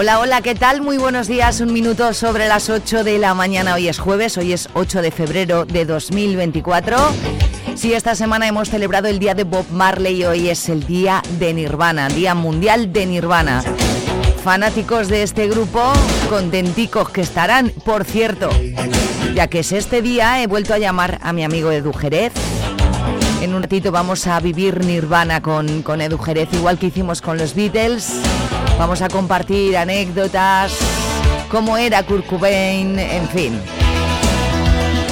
Hola, hola, ¿qué tal? Muy buenos días, un minuto sobre las 8 de la mañana. Hoy es jueves, hoy es 8 de febrero de 2024. Sí, esta semana hemos celebrado el día de Bob Marley y hoy es el día de Nirvana, Día Mundial de Nirvana. Fanáticos de este grupo, contenticos que estarán, por cierto, ya que es este día, he vuelto a llamar a mi amigo Edu Jerez. En un ratito vamos a vivir Nirvana con, con Edu Jerez, igual que hicimos con los Beatles. Vamos a compartir anécdotas, cómo era Kurt Cobain, en fin.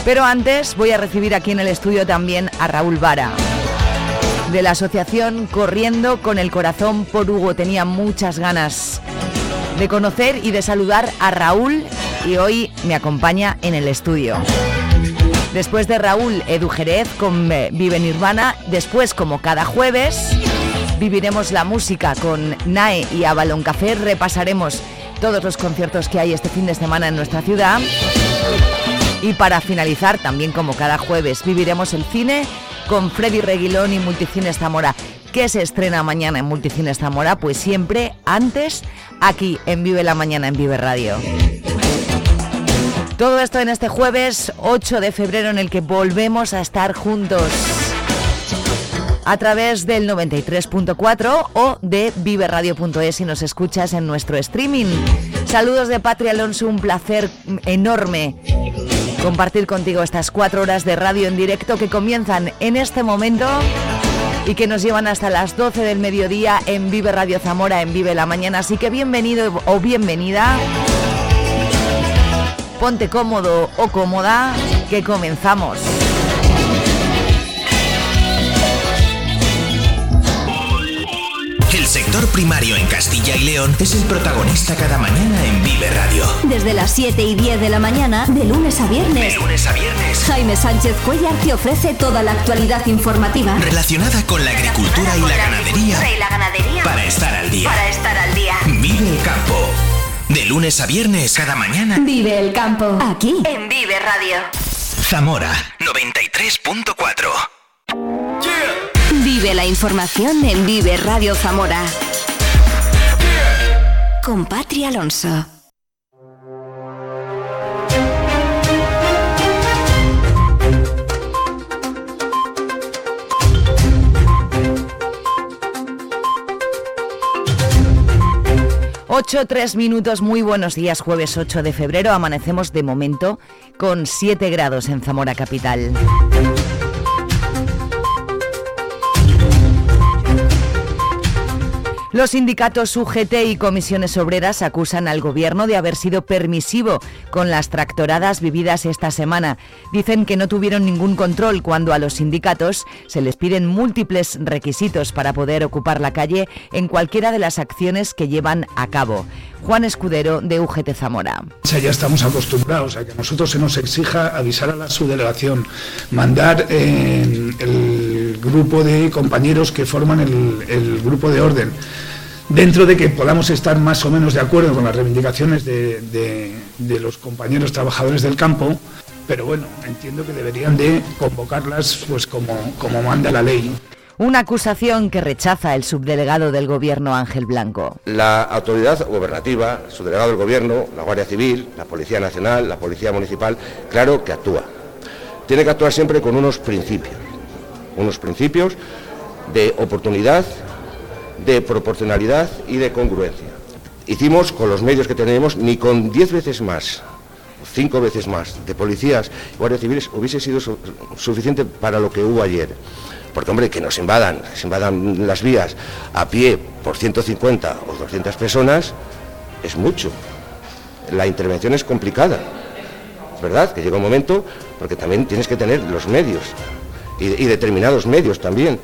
Pero antes voy a recibir aquí en el estudio también a Raúl Vara, de la asociación Corriendo con el Corazón por Hugo. Tenía muchas ganas de conocer y de saludar a Raúl y hoy me acompaña en el estudio. Después de Raúl, Edu Jerez con eh, Vive Nirvana. Después, como cada jueves, viviremos la música con NAE y Avalon Café. Repasaremos todos los conciertos que hay este fin de semana en nuestra ciudad. Y para finalizar, también como cada jueves, viviremos el cine con Freddy Reguilón y Multicines Zamora. ¿Qué se estrena mañana en Multicines Zamora? Pues siempre antes aquí en Vive la Mañana en Vive Radio. Todo esto en este jueves 8 de febrero en el que volvemos a estar juntos a través del 93.4 o de viveradio.es si nos escuchas en nuestro streaming. Saludos de Patria Alonso, un placer enorme compartir contigo estas cuatro horas de radio en directo que comienzan en este momento y que nos llevan hasta las 12 del mediodía en Vive Radio Zamora, en Vive la Mañana. Así que bienvenido o bienvenida. Ponte cómodo o cómoda, que comenzamos. El sector primario en Castilla y León es el protagonista cada mañana en Vive Radio. Desde las 7 y 10 de la mañana, de lunes a viernes. De lunes a viernes. Jaime Sánchez Cuellar te ofrece toda la actualidad informativa. Relacionada con la agricultura y la ganadería. Y la ganadería. Para estar al día. Para estar al día. Vive el campo. De lunes a viernes, cada mañana. Vive el campo. Aquí. En Vive Radio. Zamora 93.4. Vive la información en Vive Radio Zamora. Con Patria Alonso. Ocho, tres minutos, muy buenos días, jueves 8 de febrero. Amanecemos de momento con 7 grados en Zamora Capital. Los sindicatos UGT y comisiones obreras acusan al gobierno de haber sido permisivo con las tractoradas vividas esta semana. Dicen que no tuvieron ningún control cuando a los sindicatos se les piden múltiples requisitos para poder ocupar la calle en cualquiera de las acciones que llevan a cabo. Juan Escudero de UGT Zamora. Ya estamos acostumbrados a que a nosotros se nos exija avisar a la subdelegación, mandar el grupo de compañeros que forman el, el grupo de orden dentro de que podamos estar más o menos de acuerdo con las reivindicaciones de, de, de, los compañeros trabajadores del campo, pero bueno, entiendo que deberían de convocarlas pues como, como manda la ley. Una acusación que rechaza el subdelegado del Gobierno Ángel Blanco. La autoridad gobernativa, el subdelegado del Gobierno, la Guardia Civil, la Policía Nacional, la Policía Municipal, claro que actúa. Tiene que actuar siempre con unos principios, unos principios de oportunidad, de proporcionalidad y de congruencia. Hicimos con los medios que tenemos ni con diez veces más, cinco veces más de policías y guardias civiles hubiese sido su suficiente para lo que hubo ayer. Porque, hombre, que nos invadan, que se invadan las vías a pie por 150 o 200 personas, es mucho. La intervención es complicada, ¿verdad? Que llega un momento porque también tienes que tener los medios. Y, determinados medios también.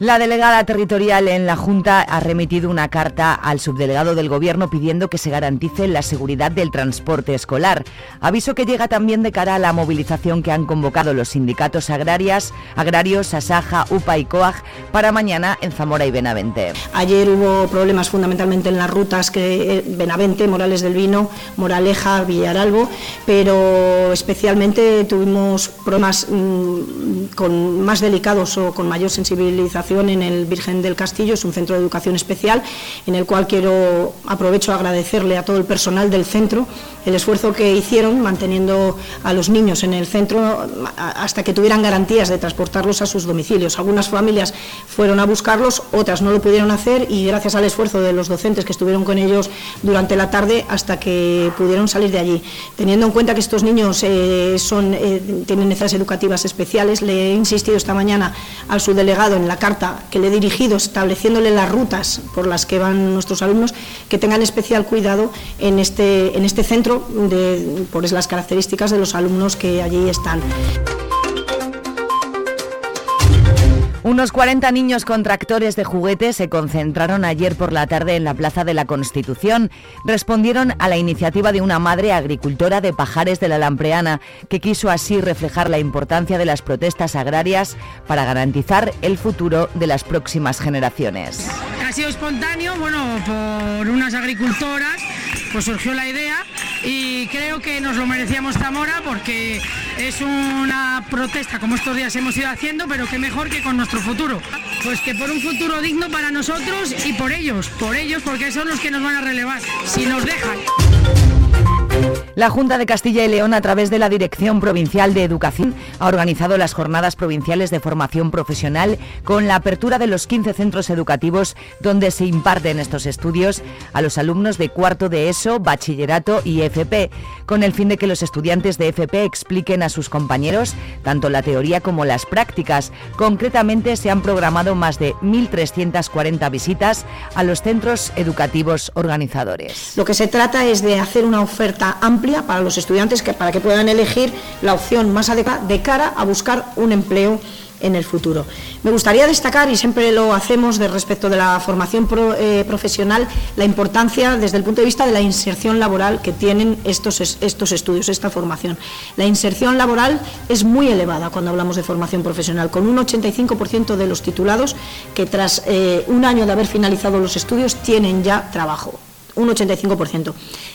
La delegada territorial en la Junta ha remitido una carta al subdelegado del Gobierno pidiendo que se garantice la seguridad del transporte escolar. Aviso que llega también de cara a la movilización que han convocado los sindicatos agrarias, agrarios, Asaja, UPA y COAG para mañana en Zamora y Benavente. Ayer hubo problemas fundamentalmente en las rutas que eh, Benavente, Morales del Vino, Moraleja, Villaralbo, pero especialmente tuvimos problemas mmm, con más delicados o con mayor sensibilización en el Virgen del Castillo, es un centro de educación especial en el cual quiero aprovecho agradecerle a todo el personal del centro el esfuerzo que hicieron manteniendo a los niños en el centro hasta que tuvieran garantías de transportarlos a sus domicilios. Algunas familias fueron a buscarlos, otras no lo pudieron hacer y gracias al esfuerzo de los docentes que estuvieron con ellos durante la tarde hasta que pudieron salir de allí. Teniendo en cuenta que estos niños eh, son, eh, tienen necesidades educativas especiales, le he insistido esta mañana al subdelegado en la carta que le he dirigido estableciéndole las rutas por las que van nuestros alumnos, que tengan especial cuidado en este, en este centro de, por las características de los alumnos que allí están. Unos 40 niños con tractores de juguete se concentraron ayer por la tarde en la Plaza de la Constitución. Respondieron a la iniciativa de una madre agricultora de Pajares de la Lampreana, que quiso así reflejar la importancia de las protestas agrarias para garantizar el futuro de las próximas generaciones. Ha sido espontáneo, bueno, por unas agricultoras, pues surgió la idea y creo que nos lo merecíamos Zamora porque es una protesta como estos días hemos ido haciendo, pero que mejor que con nuestro futuro. Pues que por un futuro digno para nosotros y por ellos, por ellos, porque son los que nos van a relevar, si nos dejan. La Junta de Castilla y León, a través de la Dirección Provincial de Educación, ha organizado las jornadas provinciales de formación profesional con la apertura de los 15 centros educativos donde se imparten estos estudios a los alumnos de cuarto de ESO, bachillerato y FP, con el fin de que los estudiantes de FP expliquen a sus compañeros tanto la teoría como las prácticas. Concretamente, se han programado más de 1.340 visitas a los centros educativos organizadores. Lo que se trata es de hacer una oferta amplia para los estudiantes que, para que puedan elegir la opción más adecuada de cara a buscar un empleo en el futuro. Me gustaría destacar, y siempre lo hacemos de respecto de la formación eh, profesional, la importancia desde el punto de vista de la inserción laboral que tienen estos, estos estudios, esta formación. La inserción laboral es muy elevada cuando hablamos de formación profesional, con un 85% de los titulados que tras eh, un año de haber finalizado los estudios tienen ya trabajo un 85%.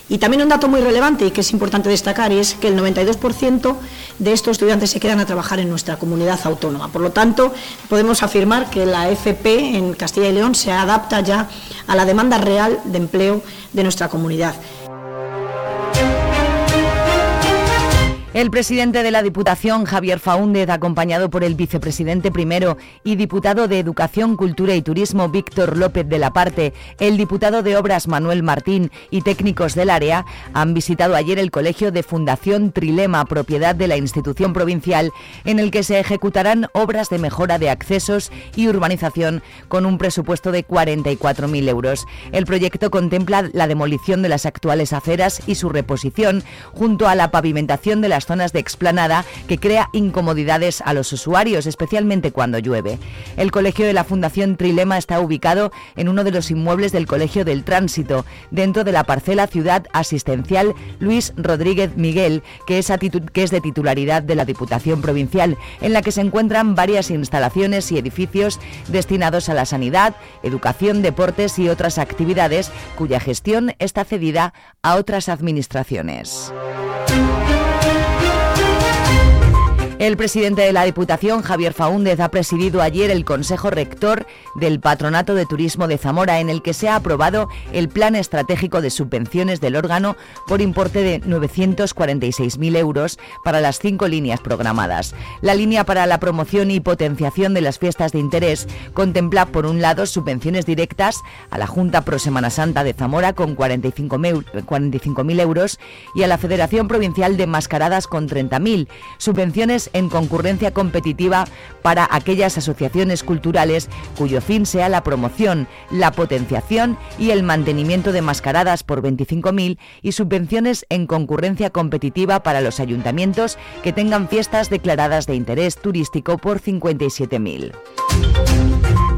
Y también un dato muy relevante y que es importante destacar es que el 92% de estos estudiantes se quedan a trabajar en nuestra comunidad autónoma. Por lo tanto, podemos afirmar que la FP en Castilla y León se adapta ya a la demanda real de empleo de nuestra comunidad. El presidente de la Diputación, Javier Faúndez, acompañado por el vicepresidente primero y diputado de Educación, Cultura y Turismo, Víctor López de la Parte, el diputado de Obras, Manuel Martín, y técnicos del área, han visitado ayer el colegio de Fundación Trilema, propiedad de la institución provincial, en el que se ejecutarán obras de mejora de accesos y urbanización con un presupuesto de 44.000 euros. El proyecto contempla la demolición de las actuales aceras y su reposición, junto a la pavimentación de las zonas de explanada que crea incomodidades a los usuarios, especialmente cuando llueve. El colegio de la Fundación Trilema está ubicado en uno de los inmuebles del Colegio del Tránsito, dentro de la parcela Ciudad Asistencial Luis Rodríguez Miguel, que es, que es de titularidad de la Diputación Provincial, en la que se encuentran varias instalaciones y edificios destinados a la sanidad, educación, deportes y otras actividades cuya gestión está cedida a otras administraciones. El presidente de la Diputación, Javier Faúndez, ha presidido ayer el Consejo Rector del Patronato de Turismo de Zamora, en el que se ha aprobado el Plan Estratégico de Subvenciones del órgano por importe de 946.000 euros para las cinco líneas programadas. La línea para la promoción y potenciación de las fiestas de interés contempla, por un lado, subvenciones directas a la Junta Pro Semana Santa de Zamora con 45.000 euros y a la Federación Provincial de Mascaradas con 30.000, subvenciones en concurrencia competitiva para aquellas asociaciones culturales cuyo fin sea la promoción, la potenciación y el mantenimiento de mascaradas por 25.000 y subvenciones en concurrencia competitiva para los ayuntamientos que tengan fiestas declaradas de interés turístico por 57.000.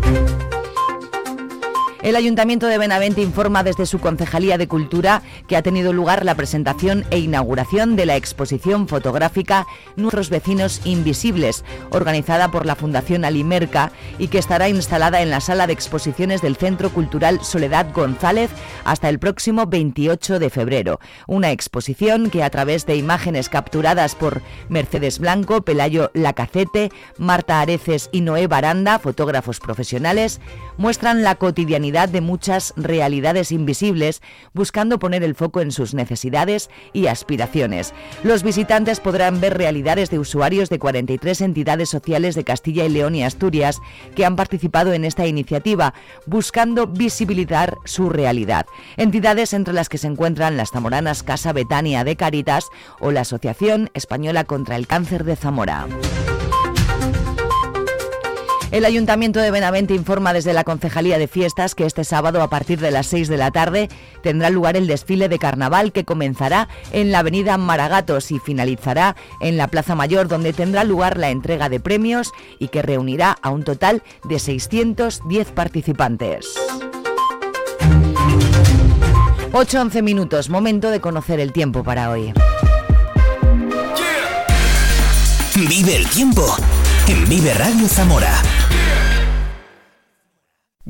El Ayuntamiento de Benavente informa desde su Concejalía de Cultura que ha tenido lugar la presentación e inauguración de la exposición fotográfica Nuestros vecinos invisibles, organizada por la Fundación Alimerca y que estará instalada en la sala de exposiciones del Centro Cultural Soledad González hasta el próximo 28 de febrero. Una exposición que a través de imágenes capturadas por Mercedes Blanco, Pelayo Lacacete, Marta Areces y Noé Baranda, fotógrafos profesionales, muestran la cotidianidad de muchas realidades invisibles, buscando poner el foco en sus necesidades y aspiraciones. Los visitantes podrán ver realidades de usuarios de 43 entidades sociales de Castilla y León y Asturias que han participado en esta iniciativa, buscando visibilizar su realidad. Entidades entre las que se encuentran las zamoranas Casa Betania de Caritas o la Asociación Española contra el Cáncer de Zamora. El Ayuntamiento de Benavente informa desde la Concejalía de Fiestas que este sábado a partir de las 6 de la tarde tendrá lugar el desfile de carnaval que comenzará en la avenida Maragatos y finalizará en la Plaza Mayor donde tendrá lugar la entrega de premios y que reunirá a un total de 610 participantes. 8-11 minutos, momento de conocer el tiempo para hoy. Vive el tiempo en Vive Radio Zamora.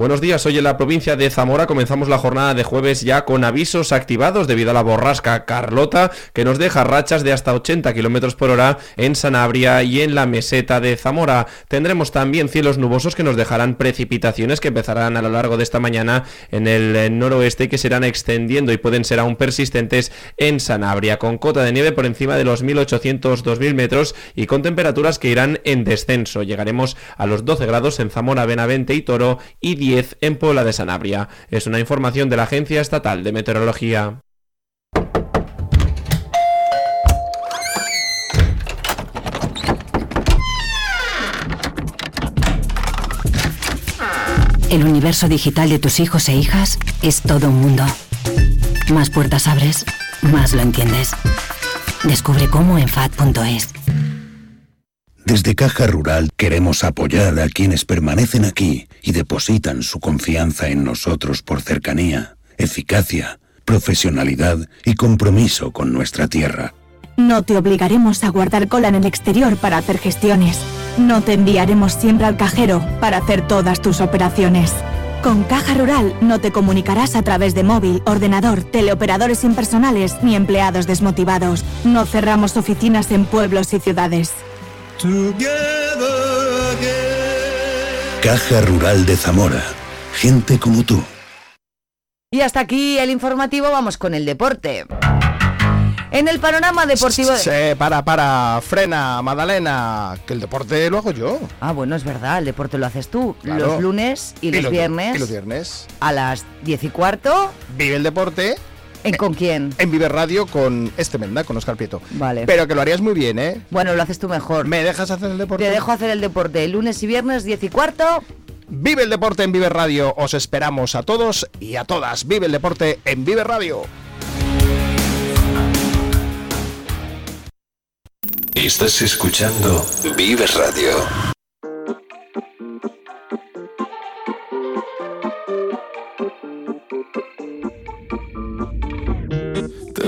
Buenos días, hoy en la provincia de Zamora comenzamos la jornada de jueves ya con avisos activados debido a la borrasca Carlota que nos deja rachas de hasta 80 km por hora en Sanabria y en la meseta de Zamora. Tendremos también cielos nubosos que nos dejarán precipitaciones que empezarán a lo largo de esta mañana en el noroeste que serán extendiendo y pueden ser aún persistentes en Sanabria con cota de nieve por encima de los 1800-2000 metros y con temperaturas que irán en descenso. Llegaremos a los 12 grados en Zamora, Benavente y Toro y 10 en Puebla de Sanabria. Es una información de la Agencia Estatal de Meteorología. El universo digital de tus hijos e hijas es todo un mundo. Más puertas abres, más lo entiendes. Descubre cómo en FAD.es. Desde Caja Rural queremos apoyar a quienes permanecen aquí y depositan su confianza en nosotros por cercanía, eficacia, profesionalidad y compromiso con nuestra tierra. No te obligaremos a guardar cola en el exterior para hacer gestiones. No te enviaremos siempre al cajero para hacer todas tus operaciones. Con Caja Rural no te comunicarás a través de móvil, ordenador, teleoperadores impersonales ni empleados desmotivados. No cerramos oficinas en pueblos y ciudades. Caja Rural de Zamora. Gente como tú. Y hasta aquí el informativo, vamos con el deporte. En el panorama deportivo... Sí, para, para, frena, Madalena, que el deporte lo hago yo. Ah, bueno, es verdad, el deporte lo haces tú. Los lunes y, los, viernes. Y los viernes. A las 10 y cuarto. Vive el deporte. ¿En con quién? En Vive Radio con este Menda, con Oscar Prieto. Vale. Pero que lo harías muy bien, ¿eh? Bueno, lo haces tú mejor. ¿Me dejas hacer el deporte? Te dejo hacer el deporte. Lunes y viernes, 10 y cuarto. Vive el deporte en Vive Radio. Os esperamos a todos y a todas. Vive el deporte en Vive Radio. Estás escuchando Vive Radio.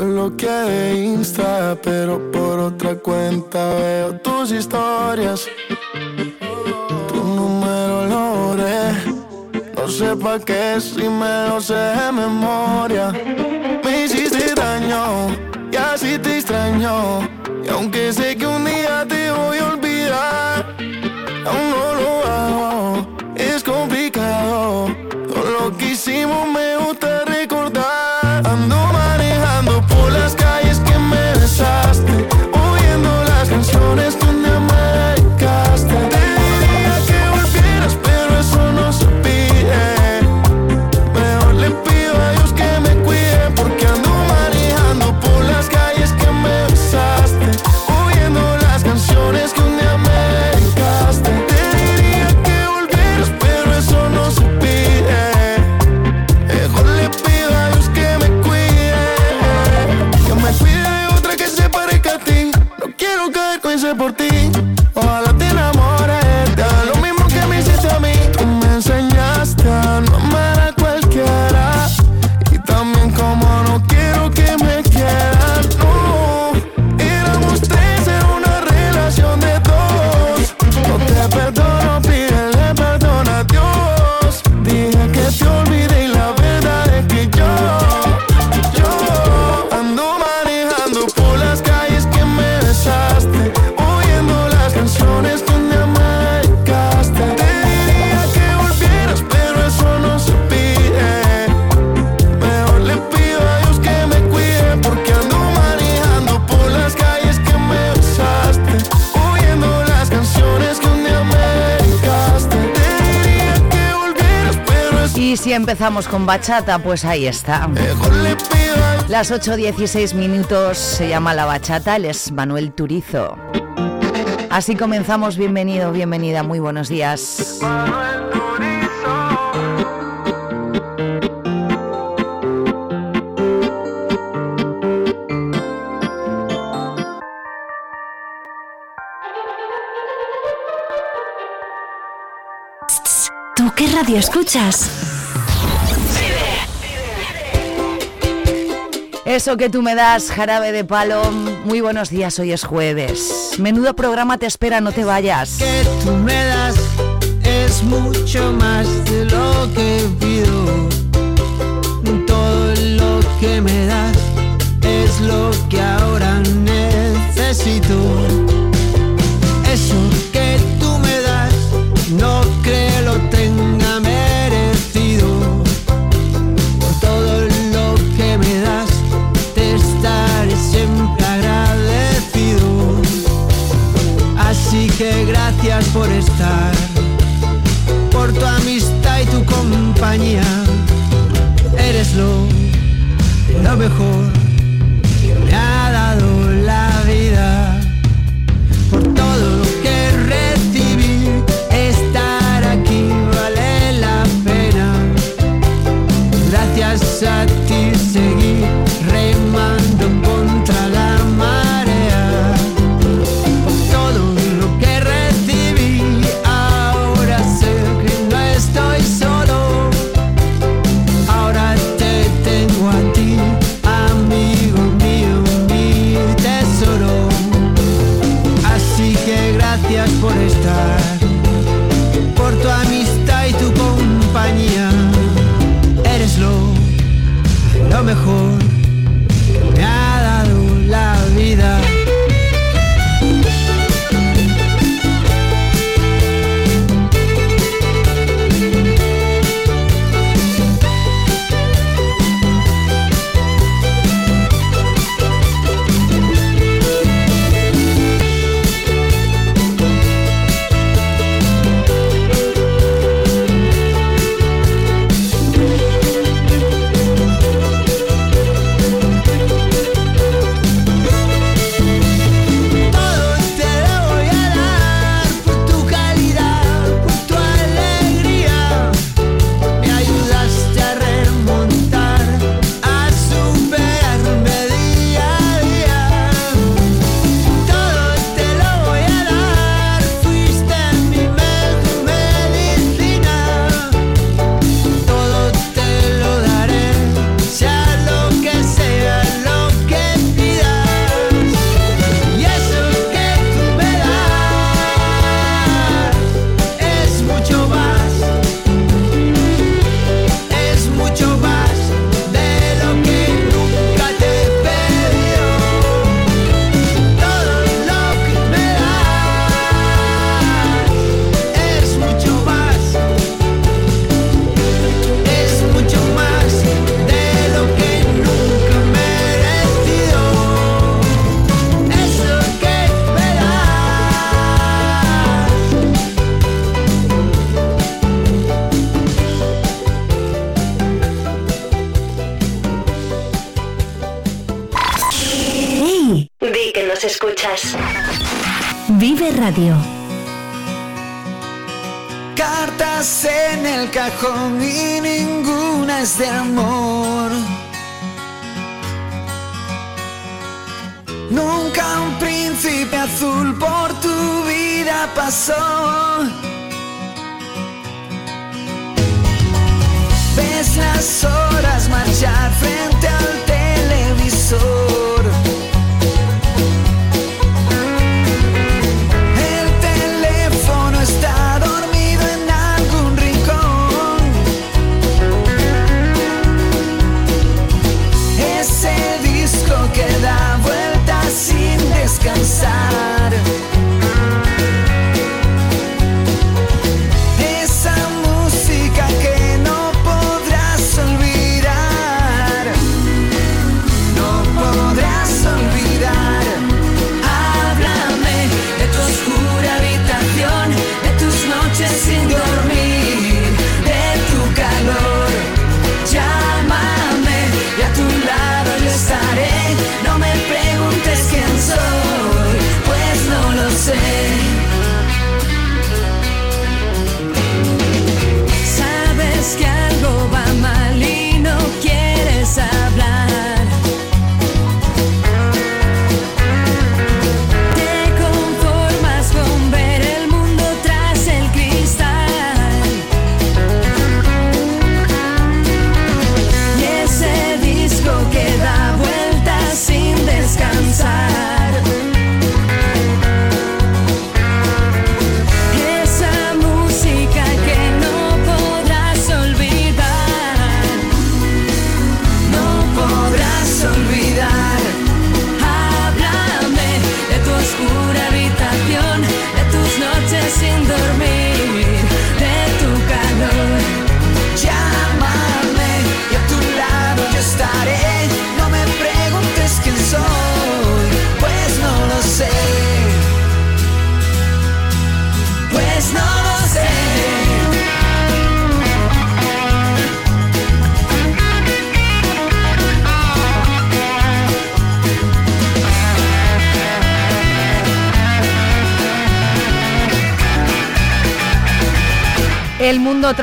Te bloqueé de Insta, pero por otra cuenta veo tus historias. Tu número lo borré. No sé pa' qué si me lo sé de memoria. Me hiciste daño y así te extraño. Y aunque sé que un día te voy a olvidar, aún no lo hago. Es complicado. Todo lo que hicimos me cerco hice por ti. Ojalá te enamoras empezamos con bachata, pues ahí está. Las 8.16 minutos se llama La Bachata, él es Manuel Turizo. Así comenzamos, bienvenido, bienvenida, muy buenos días. ¿Tú qué radio escuchas? Eso que tú me das, jarabe de palo. Muy buenos días, hoy es jueves. Menudo programa te espera, no te vayas. Que tú me das es mucho más de lo que pido. Todo lo que me das es lo que ahora necesito. Eso que tú me das, no creo.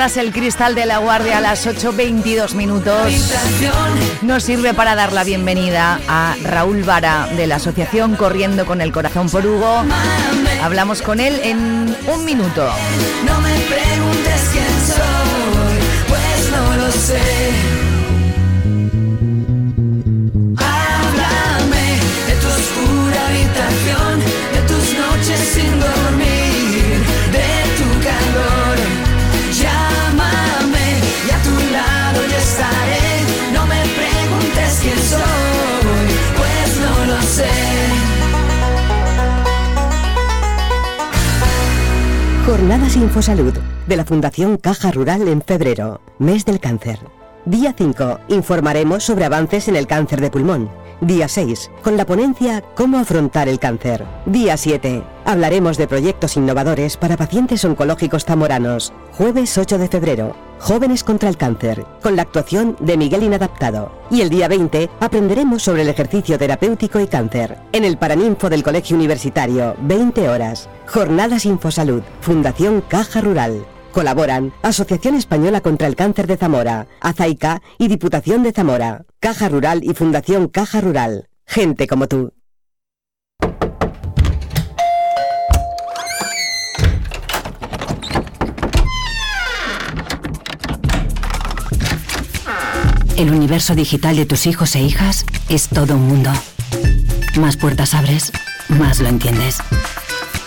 Tras el cristal de la guardia a las 8.22 minutos nos sirve para dar la bienvenida a Raúl Vara de la Asociación Corriendo con el Corazón por Hugo. Hablamos con él en un minuto. No me preguntes quién soy, pues no lo sé. Jornadas Infosalud de la Fundación Caja Rural en febrero, mes del cáncer. Día 5, informaremos sobre avances en el cáncer de pulmón. Día 6, con la ponencia Cómo afrontar el cáncer. Día 7, hablaremos de proyectos innovadores para pacientes oncológicos zamoranos. Jueves 8 de febrero, Jóvenes contra el cáncer, con la actuación de Miguel Inadaptado. Y el día 20 aprenderemos sobre el ejercicio terapéutico y cáncer, en el Paraninfo del Colegio Universitario, 20 horas. Jornadas Infosalud, Fundación Caja Rural. Colaboran Asociación Española contra el Cáncer de Zamora, Azaica y Diputación de Zamora, Caja Rural y Fundación Caja Rural. Gente como tú. El universo digital de tus hijos e hijas es todo un mundo. Más puertas abres, más lo entiendes.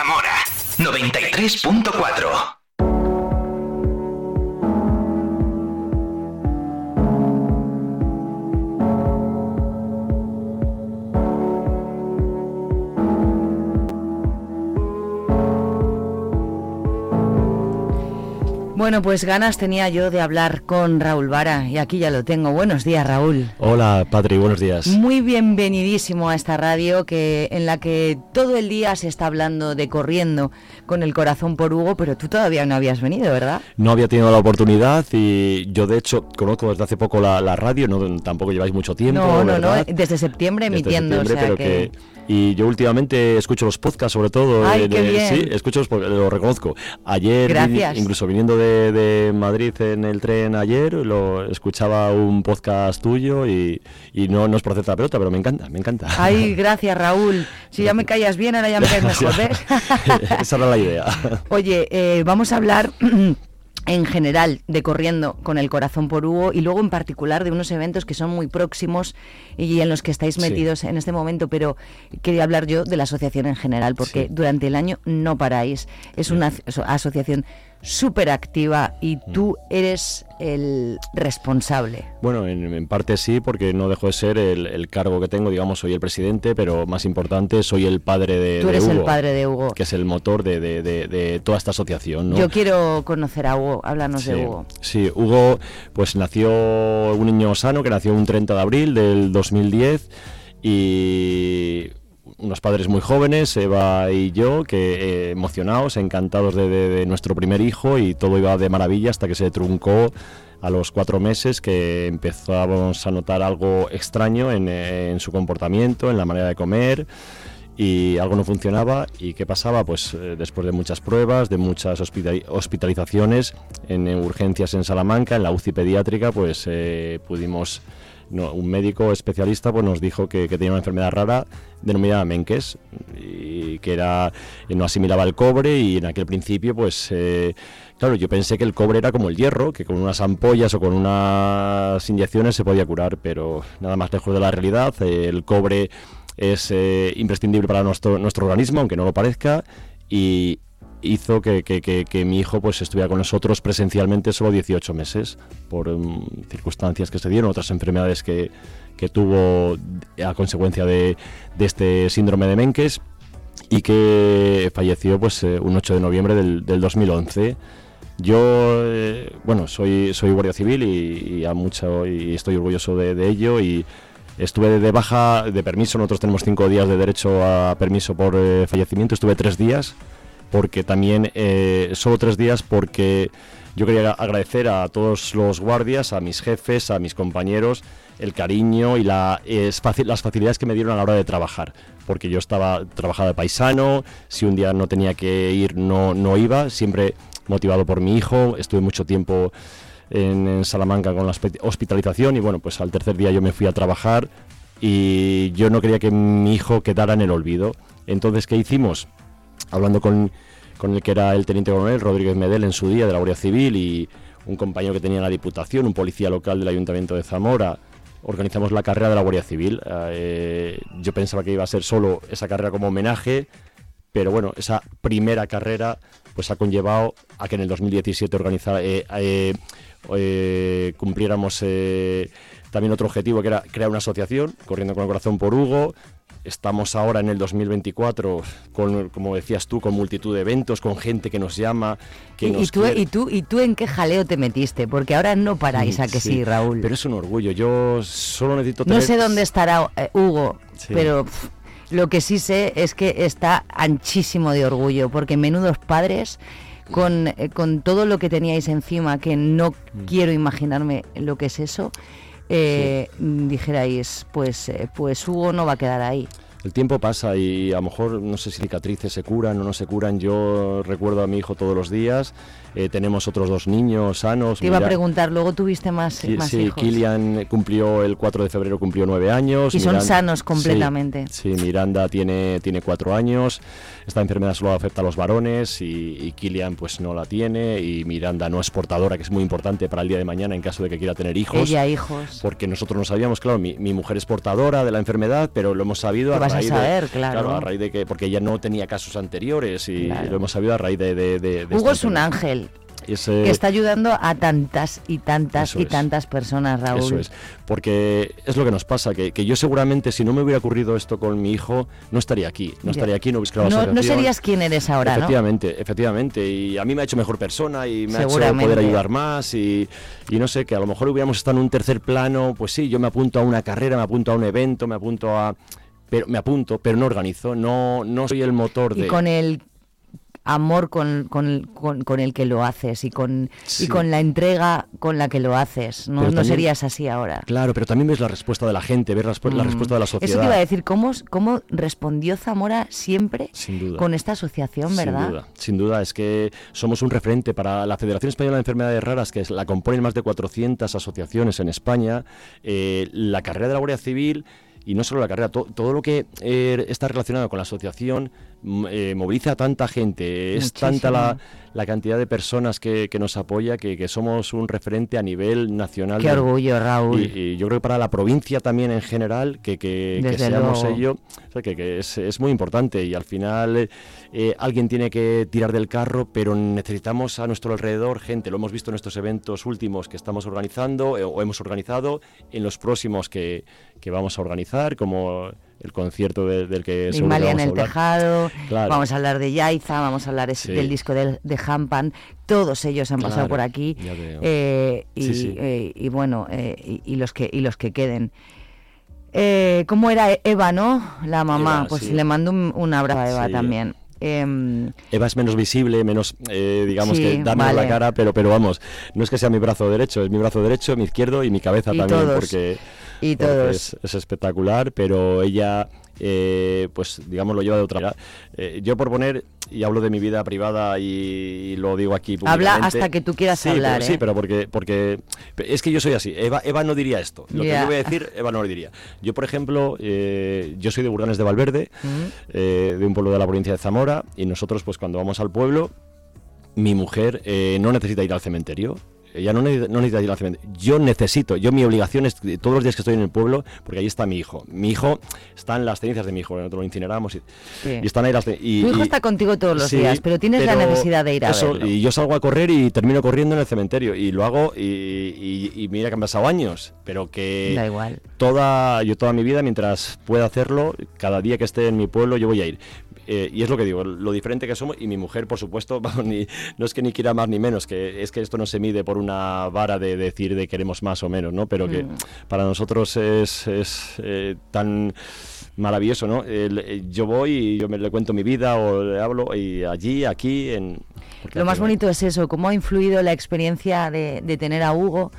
Zamora 93.4. Bueno, pues ganas tenía yo de hablar con Raúl Vara y aquí ya lo tengo. Buenos días, Raúl. Hola, Patri, buenos días. Muy bienvenidísimo a esta radio que en la que todo el día se está hablando de corriendo con el corazón por Hugo, pero tú todavía no habías venido, ¿verdad? No había tenido la oportunidad y yo de hecho conozco desde hace poco la, la radio, no tampoco lleváis mucho tiempo. No, no, ¿verdad? no, desde septiembre emitiendo, Desde septiembre, o sea pero que... Y yo últimamente escucho los podcasts, sobre todo. Ay, qué bien. Sí, escucho los lo reconozco. Ayer, Gracias. incluso viniendo de, de Madrid en el tren ayer, lo escuchaba un podcast tuyo y, y no, no es por la pelota, pero me encanta, me encanta. Ay, gracias, Raúl. Si ya me callas bien, ahora ya me caes mejor, ¿ves? Esa era la idea. Oye, eh, vamos a hablar en general de corriendo con el corazón por Hugo y luego en particular de unos eventos que son muy próximos y en los que estáis Sí. metidos en este momento, pero quería hablar yo de la asociación en general porque Sí. durante el año no paráis. Es una aso- asociación súper activa y Mm. tú eres el responsable. Bueno, en, en parte sí, porque no dejo de ser el, el cargo que tengo, digamos, soy el presidente, pero más importante, soy el padre de, Tú de eres el padre de Hugo. que es el motor de, de- de- de toda esta asociación. ¿no? Yo quiero conocer a Hugo, háblanos Sí, de Hugo. sí, Hugo pues nació un niño sano que nació un 30 de abril del 2010 y unos padres muy jóvenes, Eva y yo, que eh, emocionados, encantados de, nuestro primer hijo y todo iba de maravilla hasta que se truncó a los cuatro meses que empezamos a notar algo extraño en, su comportamiento, en la manera de comer y algo no funcionaba. ¿Y qué pasaba? Pues eh, después de muchas pruebas, de muchas hospitali- hospitalizaciones en urgencias en Salamanca, en la UCI pediátrica, pues eh, pudimos, no, un médico especialista pues nos dijo que, tenía una enfermedad rara denominada Menkes y que era eh, no asimilaba el cobre y en aquel principio pues eh, claro yo pensé que el cobre era como el hierro que con unas ampollas o con unas inyecciones se podía curar pero nada más lejos de la realidad el cobre es eh, imprescindible para nuestro, nuestro organismo, aunque no lo parezca, y hizo que, que- que- que mi hijo pues estuviera con nosotros presencialmente solo 18 meses, por mm, circunstancias que se dieron, otras enfermedades que, tuvo a consecuencia de, de este síndrome de Menkes, y que falleció pues eh, un 8 de noviembre del, del 2011 Yo, eh, bueno, soy, soy guardia civil y, a mucho, y estoy orgulloso de, de ello y estuve de baja de permiso, nosotros tenemos cinco días de derecho a permiso por eh, fallecimiento, estuve tres días porque también, eh, solo tres días porque yo quería agradecer a todos los guardias, a mis jefes, a mis compañeros, el cariño y las facilidades que me dieron a la hora de trabajar. Porque yo estaba trabajaba de paisano, si un día no tenía que ir, no, no iba, siempre motivado por mi hijo, estuve mucho tiempo en, en Salamanca con la hospi- hospitalización y bueno, pues al tercer día yo me fui a trabajar y yo no quería que mi hijo quedara en el olvido. Entonces, ¿qué hicimos? Hablando con, con el que era el teniente coronel Rodríguez Medel en su día de la Guardia Civil y un compañero que tenía en la Diputación, un policía local del Ayuntamiento de Zamora, organizamos la carrera de la Guardia Civil. Eh, yo pensaba que iba a ser solo esa carrera como homenaje, pero bueno, esa primera carrera pues ha conllevado a que en el 2017 organizara, eh, eh, eh, cumpliéramos también otro objetivo que era crear una asociación, Corriendo con el Corazón por Hugo. Estamos ahora en el 2024, con, como decías tú, con multitud de eventos, con gente que nos llama, que ¿Y, tú, quiere. ¿Y tú y tú en qué jaleo te metiste? Porque ahora no paráis, ¿a que sí, Raúl? Pero es un orgullo, yo solo necesito No tener- sé dónde estará eh, Hugo, Sí. pero lo que sí sé es que está anchísimo de orgullo, porque menudos padres, con, eh, con todo lo que teníais encima, que no Mm. quiero imaginarme lo que es eso, eh, dijerais, pues, eh, pues Hugo no va a quedar ahí. El tiempo pasa y a lo mejor no sé si cicatrices se curan o no se curan. Yo recuerdo a mi hijo todos los días. Eh, tenemos otros dos niños sanos. Te iba a preguntar, luego tuviste más, más sí, hijos. Kilian cumplió el 4 de febrero, cumplió nueve años. Y son sanos completamente. Sí, Miranda tiene, tiene cuatro años. Esta enfermedad solo afecta a los varones y, y Kilian pues no la tiene. Y Miranda no es portadora, que es muy importante para el día de mañana en caso de que quiera tener hijos. Ella, hijos. Porque nosotros no sabíamos, claro, mi, mi mujer es portadora de la enfermedad, pero lo hemos sabido a vas a raíz saber, de, claro. a raíz de que, porque ella no tenía casos anteriores y Claro. lo hemos sabido a raíz de, de, Hugo es un ángel. Es, eh, que está ayudando a tantas y tantas Eso y es. tantas personas, Raúl. Eso es, porque es lo que nos pasa, que, que yo seguramente si no me hubiera ocurrido esto con mi hijo, no estaría aquí, no estaría aquí, no hubiese creado No, no serías quien eres ahora, ¿no? Efectivamente, efectivamente, y a mí me ha hecho mejor persona y me ha hecho poder ayudar más y, y no sé, que a lo mejor hubiéramos estado en un tercer plano, pues sí, yo me apunto a una carrera, me apunto a un evento, me apunto a... Pero me apunto, pero no organizo, no, no soy el motor de... y con el amor con, con- con- con el que lo haces y con, Sí. y con la entrega con la que lo haces. No, no serías así ahora. Claro, pero también ves la respuesta de la gente, ves la, la Mm. respuesta de la sociedad. Eso te iba a decir, ¿cómo, cómo respondió Zamora siempre Sin duda. con esta asociación, verdad? Sin duda, sin duda, es que somos un referente para la Federación Española de Enfermedades Raras, que es, la componen más de 400 asociaciones en España, eh, la carrera de la Guardia Civil y no solo la carrera, to- todo lo que eh, está relacionado con la asociación mm, eh, moviliza a tanta gente, es tanta la, la cantidad de personas que, que nos apoya que, que somos un referente a nivel nacional. Qué de- orgullo, Raúl. Y, y yo creo que para la provincia también en general, que, que, seamos luego. ello, o sea, que, que es, es muy importante y al final eh, eh, alguien tiene que tirar del carro, pero necesitamos a nuestro alrededor gente. Lo hemos visto en estos eventos últimos que estamos organizando eh, o hemos organizado, en los próximos que, que vamos a organizar, como el concierto de- del que en vamos a el tejado, Claro. vamos a hablar de Yaiza, vamos a hablar Sí. del disco del- de Hampan, todos ellos han pasado por aquí eh, y, Sí, sí. eh, y bueno, eh, y, y los que y los que queden. Eh, ¿Cómo era Eva, no? La mamá, Eva, pues le mando un, un abrazo a Eva también. Em, Eva es menos visible, menos, eh, digamos Sí, que da menos vale. la cara, pero, pero vamos, no es que sea mi brazo derecho, es mi brazo derecho, mi izquierdo y mi cabeza Y también, todos. porque, Y porque todos. Es, es espectacular, pero ella, eh, pues digamos, lo lleva de otra manera. Eh, yo por poner, y hablo de mi vida privada y, y lo digo aquí Habla hasta que tú quieras Sí, hablar, pero, Sí, ¿eh? pero porque, porque es que yo soy así. Eva, Eva no diría esto. Lo que yo voy a decir, Eva no lo diría. Yo, por ejemplo, eh, yo soy de Burdanes de Valverde, Mm. eh, de un pueblo de la provincia de Zamora, y nosotros, pues cuando vamos al pueblo, mi mujer no necesita ir al cementerio. Ella no, ne- no necesita ir al cementerio. Yo necesito, yo mi obligación es todos los días que estoy en el pueblo, porque ahí está mi hijo. Mi hijo está en las cenizas de mi hijo, nosotros lo incineramos y, Sí. y están ahí las y- tu hijo y- está contigo todos los Sí, días, pero tienes la necesidad de ir a eso, verlo. Y yo salgo a correr y termino corriendo en el cementerio. Y lo hago y mira que han pasado años. Pero que Da igual. toda, yo toda mi vida, mientras pueda hacerlo, cada día que esté en mi pueblo, yo voy a ir. Eh, y es lo que digo, lo diferente que somos, y mi mujer, por supuesto, vamos, ni, no es que ni quiera más ni menos, que es que esto no se mide por una vara de decir de queremos más o menos, ¿no? Pero que Mm. para nosotros es, es, eh, tan maravilloso, ¿no? Eh, yo voy y yo me le cuento mi vida o le hablo y allí, aquí, en... Lo más bonito es eso, cómo ha influido la experiencia de, de tener a Hugo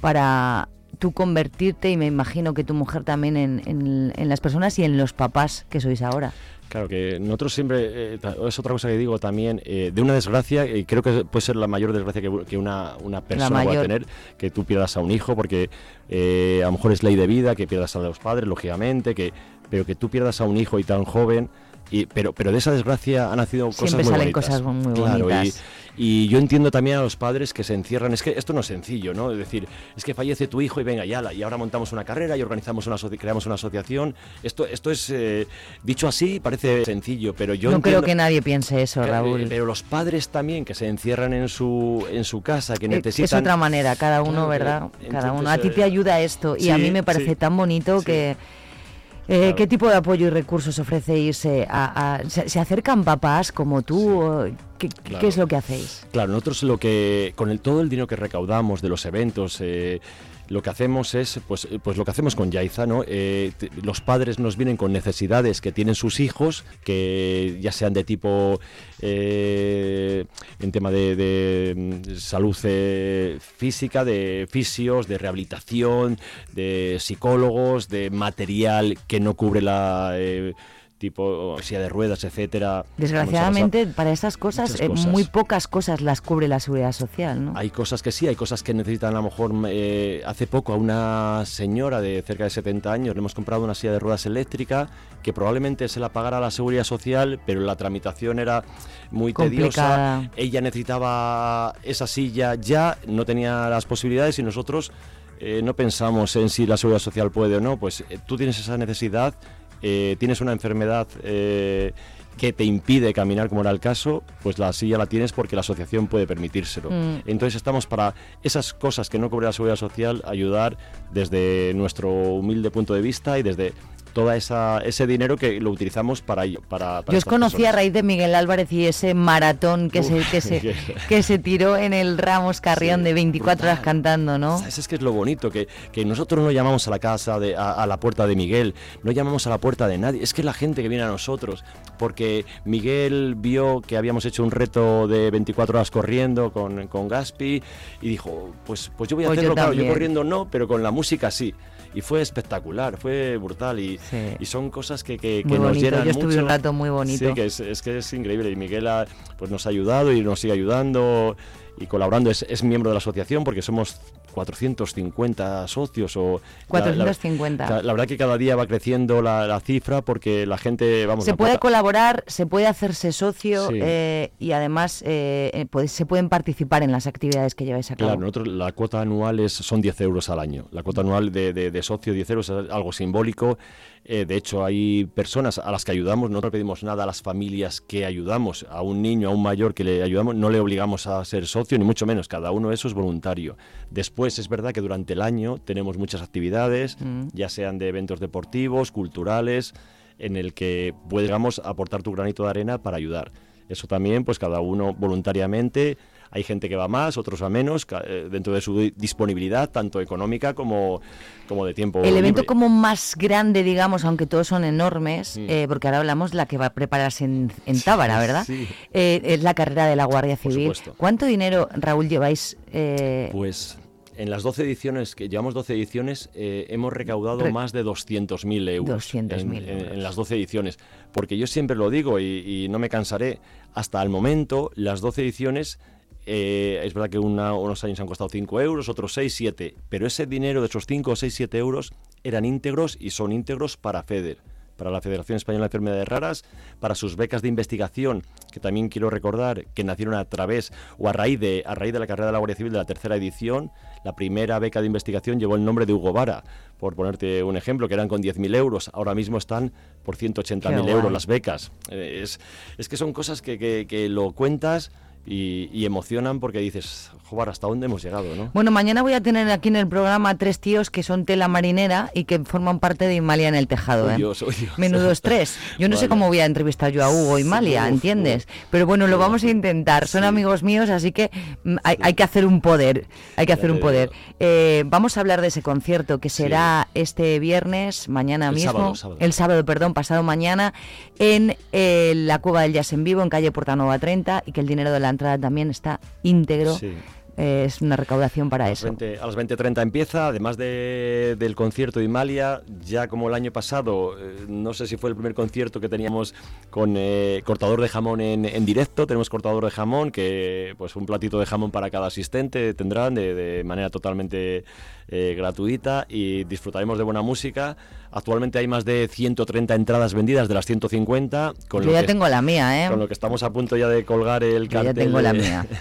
para tú convertirte, y me imagino que tu mujer también, en, en- en las personas y en los papás que sois ahora. Claro, que nosotros siempre, eh, es otra cosa que digo también, eh, de una desgracia, y creo que puede ser la mayor desgracia que, que una, una persona pueda mayor. tener, que tú pierdas a un hijo, porque eh, a lo mejor es ley de vida, que pierdas a los padres, lógicamente, que, pero que tú pierdas a un hijo y tan joven, y, pero, pero de esa desgracia han nacido cosas Siempre muy salen bonitas. cosas muy Claro, y- bonitas. Y, yo entiendo también a los padres que se encierran, es que esto no es sencillo, ¿no? Es decir, es que fallece tu hijo y venga, ya, y ahora montamos una carrera y organizamos una creamos una asociación. Esto, esto es, eh, dicho así, parece sencillo, pero yo no entiendo- creo que nadie piense eso, Claro, Raúl. eh, Pero los padres también que se encierran en su en su casa, que Eh, necesitan Es otra manera, cada uno, Claro, ¿verdad? Cada uno. A ti eh, te ayuda esto y a mí me parece sí. tan bonito que... eh, ¿Qué tipo de apoyo y recursos ofrecéis? a- a- se, se acercan papás como tú? ¿Qué, es lo que hacéis? Claro, nosotros lo que con el todo el dinero que recaudamos de los eventos eh, lo que hacemos es, pues, eh, pues lo que hacemos con Yaiza, ¿no? Eh, los padres nos vienen con necesidades que tienen sus hijos, que ya sean de tipo eh, en tema de, mm, salud eh, física, de fisios, de rehabilitación, de psicólogos, de material que no cubre la tipo silla de ruedas, etcétera. Desgraciadamente, para esas cosas, eh, cosas. muy pocas cosas las cubre la seguridad social, ¿no? Hay cosas que sí, hay cosas que necesitan a lo mejor. eh, hace poco a una señora de cerca de 70 años le hemos comprado una silla de ruedas eléctrica que probablemente se la pagara la seguridad social, pero la tramitación era muy Complicada. tediosa. Ella necesitaba esa silla ya, no tenía las posibilidades y nosotros eh, no pensamos en si la seguridad social puede o no. Pues eh, tú tienes esa necesidad, eh, tienes una enfermedad. eh, que te impide caminar como era el caso, pues la silla la tienes porque la asociación puede permitírselo. Mm. Entonces estamos para esas cosas que no cubre la seguridad social, ayudar desde nuestro humilde punto de vista y desde toda esa ese dinero que lo utilizamos para ello, para, para Yo os conocí a raíz de Miguel Álvarez y ese maratón que, se, que, se, que se tiró en el Ramos Carrión Sí, de 24 horas cantando, ¿no? ¿Sabes? Es que es lo bonito, que, que nosotros no llamamos a la casa, de, a, a la puerta de Miguel, no llamamos a la puerta de nadie, es que la gente que viene a nosotros, porque Miguel vio que habíamos hecho un reto de 24 horas corriendo con, con Gaspi y dijo, pues, pues yo voy a Pues yo hacerlo, claro, yo corriendo no, pero con la música sí. Y fue espectacular, fue brutal y, y son cosas que, que, que nos llenan yo estuve mucho. un rato muy bonito. Sí, que es, es que es increíble y Miguel ha- pues nos ha ayudado y nos sigue ayudando y colaborando, es, es miembro de la asociación porque somos 450 socios o... la- la- 450. La, la verdad que cada día va creciendo la, la cifra porque la gente, vamos... Se puede colaborar, se puede hacerse socio Sí. eh, y además eh, eh, puede- se pueden participar en las actividades que lleváis a cabo. Claro, nosotros la cuota anual es, son 10 euros al año. La cuota anual de, de- de socio 10 euros es algo simbólico. Eh, de hecho, hay personas a las que ayudamos, no le pedimos nada a las familias que ayudamos, a un niño, a un mayor que le ayudamos, no le obligamos a ser socio, ni mucho menos, cada uno eso es voluntario. Después es verdad que durante el año tenemos muchas actividades, Mm. ya sean de eventos deportivos, culturales, en el que podamos aportar tu granito de arena para ayudar. Eso también, pues cada uno voluntariamente. Hay gente que va más, otros va menos, eh, dentro de su di- disponibilidad, tanto económica como, como de tiempo. El evento como más grande, digamos, aunque todos son enormes, Mm. eh, porque ahora hablamos de la que va a prepararse en, en Tábara, ¿verdad? sí. Eh, es la carrera de la Guardia Por Civil. supuesto. ¿Cuánto dinero, Raúl, lleváis? eh, Pues en las 12 ediciones, que llevamos 12 ediciones, eh, hemos recaudado Re- más de 200.000 euros. 200.000 en, en- euros. en las 12 ediciones. Porque yo siempre lo digo y, y no me cansaré, hasta el momento las 12 ediciones... eh, es verdad que una- unos años han costado 5 euros, otros 6, 7, pero ese dinero de esos 5, 6, 7 euros eran íntegros y son íntegros para FEDER, para la Federación Española de Enfermedades Raras, para sus becas de investigación, que también quiero recordar que nacieron a través o a raíz de, a raíz de la carrera de la Guardia Civil de la tercera edición. La primera beca de investigación llevó el nombre de Hugo Vara, por ponerte un ejemplo, que eran con 10.000 euros, ahora mismo están por 180.000 Qué euros las becas. Eh, Es, es que son cosas que, que- que lo cuentas y, y emocionan porque dices, joder, ¿hasta dónde hemos llegado? ¿no? Bueno, mañana voy a tener aquí en el programa tres tíos que son tela marinera y que forman parte de Imalia en el tejado. ¿eh? Dios, Dios. Menudos tres. Yo no sé cómo voy a entrevistar yo a Hugo y Malia, uf, ¿entiendes? Pero bueno, lo vamos a intentar. Son amigos míos, así que mm, hay, hay que hacer un poder. Hay que hacer un poder. Eh, vamos a hablar de ese concierto que será este viernes, mañana El mismo. sábado, sábado. El sábado, perdón, pasado mañana, en eh, la Cueva del Jazz en Vivo, en calle Portanova 30, y que el dinero de la entrada también está íntegro. Eh, es una recaudación para eso. 20 a las 20.30 empieza, además de- del concierto de Imalia, ya como el año pasado, eh, no sé si fue el primer concierto que teníamos con eh, cortador de jamón en, en directo, tenemos cortador de jamón, que pues un platito de jamón para cada asistente tendrán de, de manera totalmente eh, gratuita y disfrutaremos de buena música. Actualmente hay más de 130 entradas vendidas de las 150. Con Yo lo ya que- tengo la mía, ¿eh? Con lo que estamos a punto ya de colgar el Yo ya cartel tengo la mía.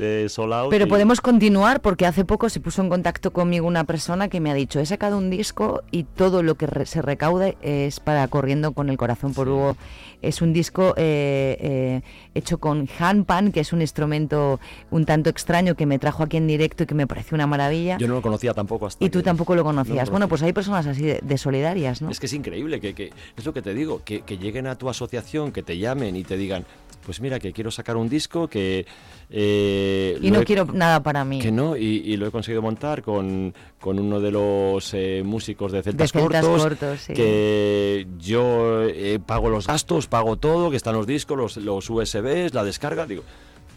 de Pero y- podemos continuar porque hace poco se puso en contacto conmigo una persona que me ha dicho, he sacado un disco y todo lo que re- se recaude es para Corriendo con el Corazón por Hugo. Es un disco eh, eh, hecho con handpan, que es un instrumento un tanto extraño que me trajo aquí en directo y que me pareció una maravilla. Yo no lo conocía tampoco hasta y tú tampoco lo no lo conocías. bueno, pues hay personas así de, de solidarias, ¿no? Es que es increíble, que, que- es lo que te digo, que, que lleguen a tu asociación, que te llamen y te digan, pues mira, que quiero sacar un disco, que... eh, y no he- quiero nada para mí. Que no, y, y lo he conseguido montar con, con uno de los eh, músicos de Celtas, Celtas Cortos, Cortos, sí. que yo eh, pago los gastos, pago todo, que están los discos, los, los USBs, la descarga, digo...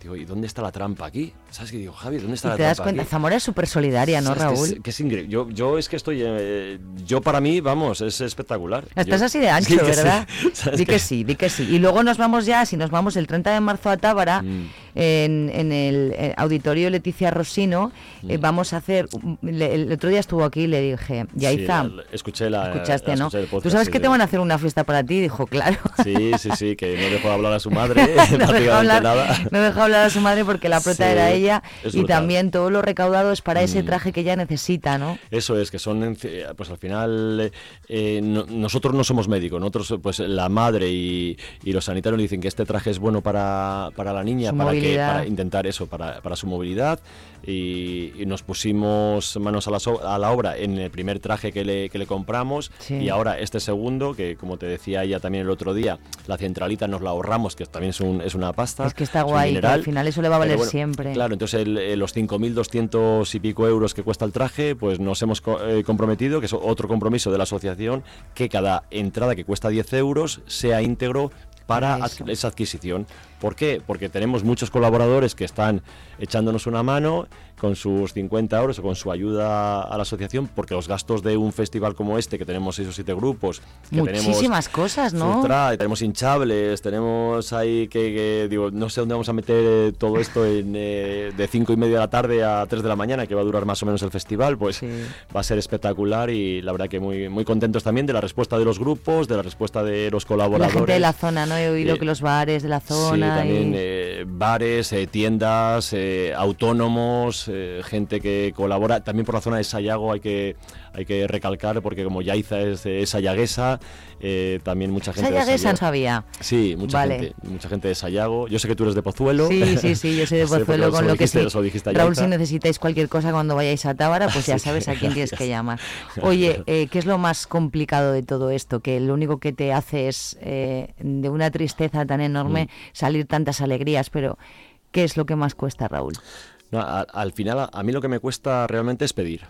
Digo, ¿y dónde está la trampa aquí? ¿Sabes qué digo, Javi? ¿Dónde está Y la te das trampa cuenta, aquí? Zamora es súper solidaria, ¿no, ¿Sabes? Que es- Raúl? Que es, increíble. Yo, yo es que estoy. eh, yo para mí, vamos, es espectacular. Estás Yo- así de ancho, Sí que sí. ¿verdad? ¿Sabes Di que sí, di que sí. Y luego nos vamos ya, si nos vamos el 30 de marzo a Tábara, Mm. en, en el eh, auditorio Leticia Rosino, eh, vamos a hacer, le- el otro día estuvo aquí y le dije, Yaiza, Sí, escuché la. escuchaste, ¿no? escuché Tú sabes que te van a hacer una fiesta para ti, dijo, claro. Sí, sí, sí, que no dejó hablar a su madre, no prácticamente hablar, nada. no dejó hablar a su madre porque la prota Sí, era ella es y también todo lo recaudado es para ese Mm. traje que ella necesita, ¿no? Eso es, que son, pues al final, eh, no- nosotros no somos médicos, nosotros, pues la madre y, y los sanitarios dicen que este traje es bueno para, para la niña, para, que, para intentar eso, para, para su movilidad, y, y nos pusimos manos a la, so- a la obra en el primer traje que le, que le compramos, Sí. y ahora este segundo, que como te decía ella también el otro día, la centralita nos la ahorramos, que también es, un- es una pasta. Es que está un guay. Al final eso le va a valer Pero bueno, siempre. Claro, entonces el- eh, los 5.200 y pico euros que cuesta el traje, pues nos hemos co- eh, comprometido, que es otro compromiso de la asociación, que cada entrada que cuesta 10 euros sea íntegro para Para ad- esa adquisición. ¿Por qué? Porque tenemos muchos colaboradores que están echándonos una mano con sus 50 euros o con su ayuda a la asociación, porque los gastos de un festival como este, que tenemos 6 o 7 grupos, que tenemos Muchísimas cosas, ¿no? Tenemos hinchables, tenemos ahí que, que, digo, no sé dónde vamos a meter eh, todo esto en, eh, de 5 y media de la tarde a 3 de la mañana, que va a durar más o menos el festival, pues va a ser espectacular y la verdad que muy, muy contentos también de la respuesta de los grupos, de la respuesta de los La colaboradores. gente de la zona, ¿no? He oído Eh, que los bares de la Sí, zona... también eh, bares, eh, tiendas, eh, autónomos, eh, gente que colabora. También por la zona de Sayago hay que, hay que recalcar, porque como Yaiza es, es sayaguesa, eh, también mucha gente de Sayaguesa no sabía. Sí, mucha Vale. gente, mucha gente de Sayago. Yo sé que tú eres de Pozuelo. Sí, sí, sí, yo soy de Pozuelo, con lo que sí. Raúl, si necesitáis cualquier cosa cuando vayáis a Tábara, pues ya sabes a quién tienes que llamar. Oye, eh, ¿qué es lo más complicado de todo esto? Que lo único que te hace es, eh, de una tristeza tan enorme, Mm. salir tantas alegrías, pero ¿qué es lo que más cuesta, Raúl? No, a- al final, a, a mí lo que me cuesta realmente es pedir.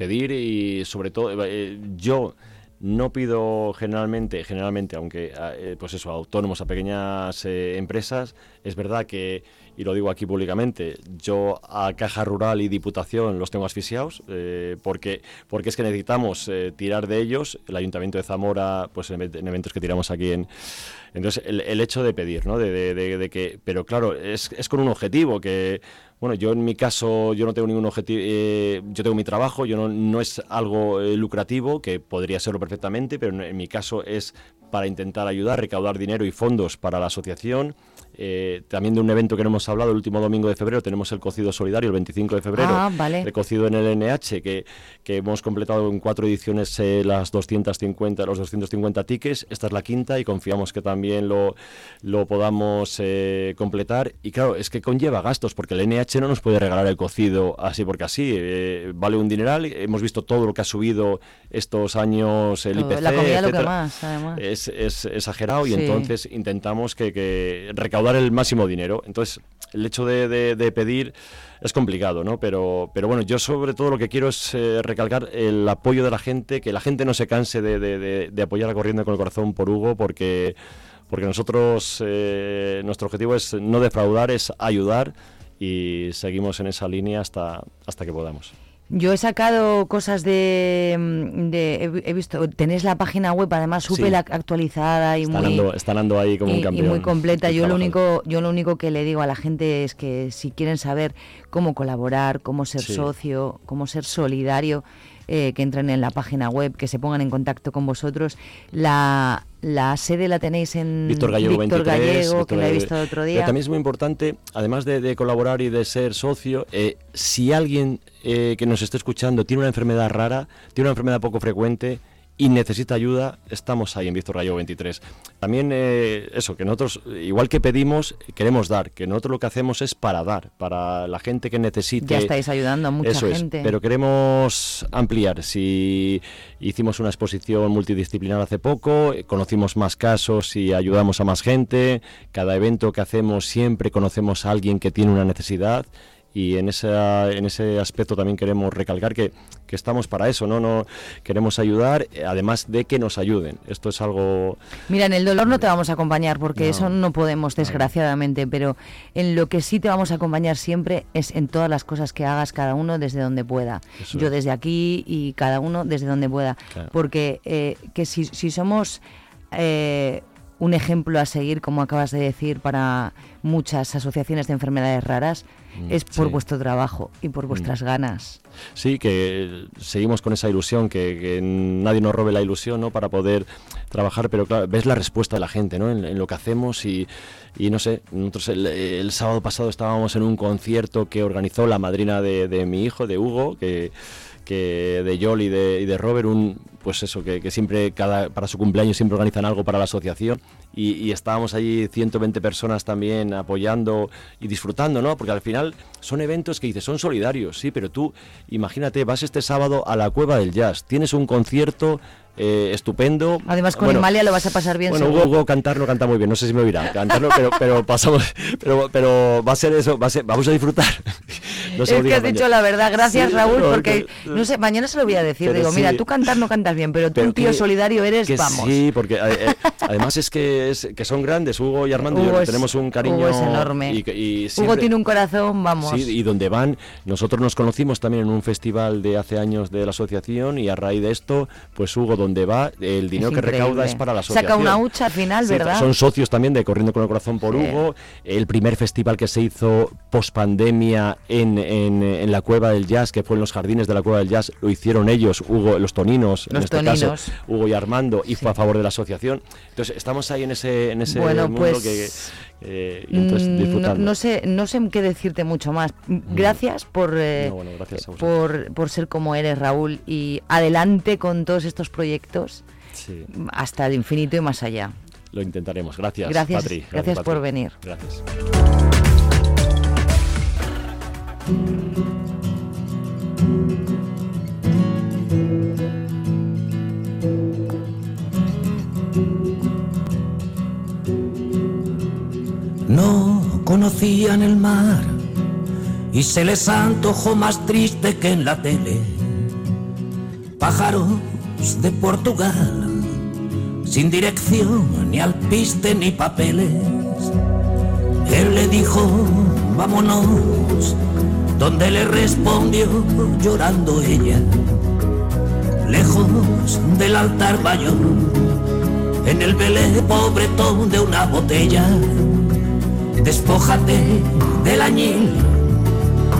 Pedir y sobre todo, eh, yo no pido generalmente, generalmente, aunque a- eh, pues eso, a autónomos, a pequeñas eh, empresas, es verdad que, y lo digo aquí públicamente, yo a Caja Rural y Diputación los tengo asfixiados, eh, porque, porque es que necesitamos eh, tirar de ellos, el Ayuntamiento de Zamora, pues en, event- en eventos que tiramos aquí en... Entonces, el, el hecho de pedir, ¿no? De que, pero claro, es, es con un objetivo que, bueno, yo en mi caso, yo no tengo ningún objetivo, eh, yo tengo mi trabajo, yo no, no es algo eh, lucrativo, que podría serlo perfectamente, pero en, en mi caso es para intentar ayudar, recaudar dinero y fondos para la asociación, eh, también de un evento que no hemos hablado, el último domingo de febrero tenemos el cocido solidario, el 25 de febrero, Ah, vale. el cocido en el NH, que, que hemos completado en cuatro ediciones eh, las 250, los 250 tickets, esta es la quinta y confiamos que también lo, lo podamos eh, completar. Y claro, es que conlleva gastos, porque el NH no nos puede regalar el cocido así porque así, vale un dineral, hemos visto todo lo que ha subido estos años el IPC, la comida lo que más, además. Es, es exagerado y entonces intentamos que, que recaudar el máximo dinero. Entonces, el hecho de, de- pedir es complicado, ¿no? Pero, pero bueno, yo sobre todo lo que quiero es eh, recalcar el apoyo de la gente, que la gente no se canse de apoyar a Corriendo con el Corazón por Hugo, porque, porque nosotros, eh, nuestro objetivo es no defraudar, es ayudar y seguimos en esa línea hasta, hasta que podamos. Yo he sacado cosas de, mm, de- he, vi- he visto, tenéis la página web además súper Sí. actualizada y Están muy ando, están ando ahí como y, un y campeón. muy completa. Yo lo único, yo lo único que le digo a la gente es que si quieren saber cómo colaborar, cómo ser Sí. socio, cómo ser solidario, eh, que entren en la página web, que se pongan en contacto con vosotros. La, la sede la tenéis en Víctor Gallego Víctor 23. Gallego, Víctor que la he visto el otro Pero día. también es muy importante, además de, de colaborar y de ser socio, eh, si alguien eh, que nos esté escuchando tiene una enfermedad rara, tiene una enfermedad poco frecuente y necesita ayuda, estamos ahí en Víctor Gallego 23. También eh, eso, que nosotros, igual que pedimos, queremos dar, que nosotros lo que hacemos es para dar, para la gente que necesite. Ya estáis ayudando a mucha Eso es, gente. pero queremos ampliar. Si hicimos una exposición multidisciplinar hace poco, eh, conocimos más casos y ayudamos a más gente. Cada evento que hacemos siempre conocemos a alguien que tiene una necesidad. Y en, esa, en ese aspecto también queremos recalcar que, que estamos para eso, ¿no? no Queremos ayudar, eh, además de que nos ayuden. Esto es algo... Mira, en el dolor no te vamos a acompañar porque No. eso no podemos, desgraciadamente, pero en lo que sí te vamos a acompañar siempre es en todas las cosas que hagas cada uno desde donde pueda. Eso Yo es. desde aquí y cada uno desde donde pueda. Claro. Porque eh, que si, si somos eh, un ejemplo a seguir, como acabas de decir, para muchas asociaciones de enfermedades raras, Mm, es por sí. vuestro trabajo y por vuestras ganas. Sí, que seguimos con esa ilusión, que, que nadie nos robe la ilusión, ¿no? Para poder trabajar, pero claro, ves la respuesta de la gente, ¿no? En, en lo que hacemos y, y no sé, nosotros el, el sábado pasado estábamos en un concierto que organizó la madrina de, de mi hijo, de Hugo, que que de Yol y de, y de Robert, un, pues eso, que, que siempre cada, para su cumpleaños siempre organizan algo para la asociación y, y estábamos allí 120 personas también apoyando y disfrutando, ¿no? Porque al final son eventos que dices, son solidarios, sí, pero tú imagínate, vas este sábado a la Cueva del Jazz, tienes un concierto eh, estupendo. Además, con Bueno, Imalia lo vas a pasar bien bueno. Hugo, Hugo cantar no canta muy bien, no sé si me oirá cantarlo, pero, pero pasamos, pero, pero va a ser eso, va a ser, vamos a disfrutar. No es que has dicho la verdad, gracias Sí, Raúl, no, porque que- no sé, mañana se lo voy a decir, digo, sí. mira, tú cantar no cantas bien, pero tú Pero un tío que- solidario eres, que vamos. Sí, porque eh, eh, además es que, es que son grandes, Hugo y Armando, y yo es- tenemos un cariño Hugo es enorme. Y, y Hugo tiene un corazón, vamos. Sí, y donde van, nosotros nos conocimos también en un festival de hace años de la asociación y a raíz de esto, pues Hugo donde va, el dinero que increíble. recauda es para la asociación. Saca una hucha al final, Sí, ¿verdad? Son socios también de Corriendo con el Corazón por Sí. Hugo. El primer festival que se hizo post pandemia en, en, en la Cueva del Jazz, que fue en los jardines de la Cueva del Jazz, lo hicieron ellos, Hugo, los toninos, en Los este toninos. caso, Hugo y Armando, y fue a favor de la asociación. Entonces, estamos ahí en ese, en ese Bueno, mundo pues, que. Eh, y entonces, Mm, no, sé, no sé qué decirte mucho más. Gracias por, eh, No, bueno, gracias a vosotros. por, por ser como eres, Raúl, y adelante con todos estos proyectos Sí, hasta el infinito y más allá. lo intentaremos. Gracias, Gracias, Patri. gracias por Patri. venir. Gracias. No conocían el mar y se les antojó más triste que en la tele. Pájaros de Portugal, sin dirección, ni alpiste ni papeles. Él le dijo, vámonos, donde le respondió llorando ella, lejos del altar mayor, en el velé pobretón de una botella. Despójate del añil,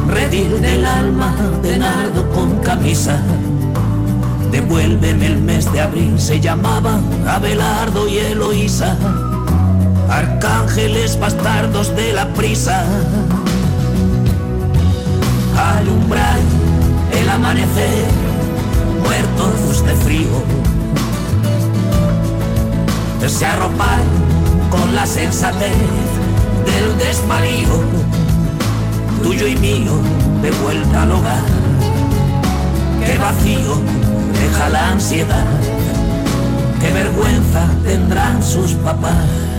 redil del alma de nardo con camisa. Devuélveme el mes de abril, se llamaban Abelardo y Eloísa. arcángeles bastardos de la prisa. Alumbrar el amanecer, muertos de frío. Se arropar con la sensatez del tuyo y mío, de vuelta al hogar. Qué vacío deja la ansiedad, qué vergüenza tendrán sus papás.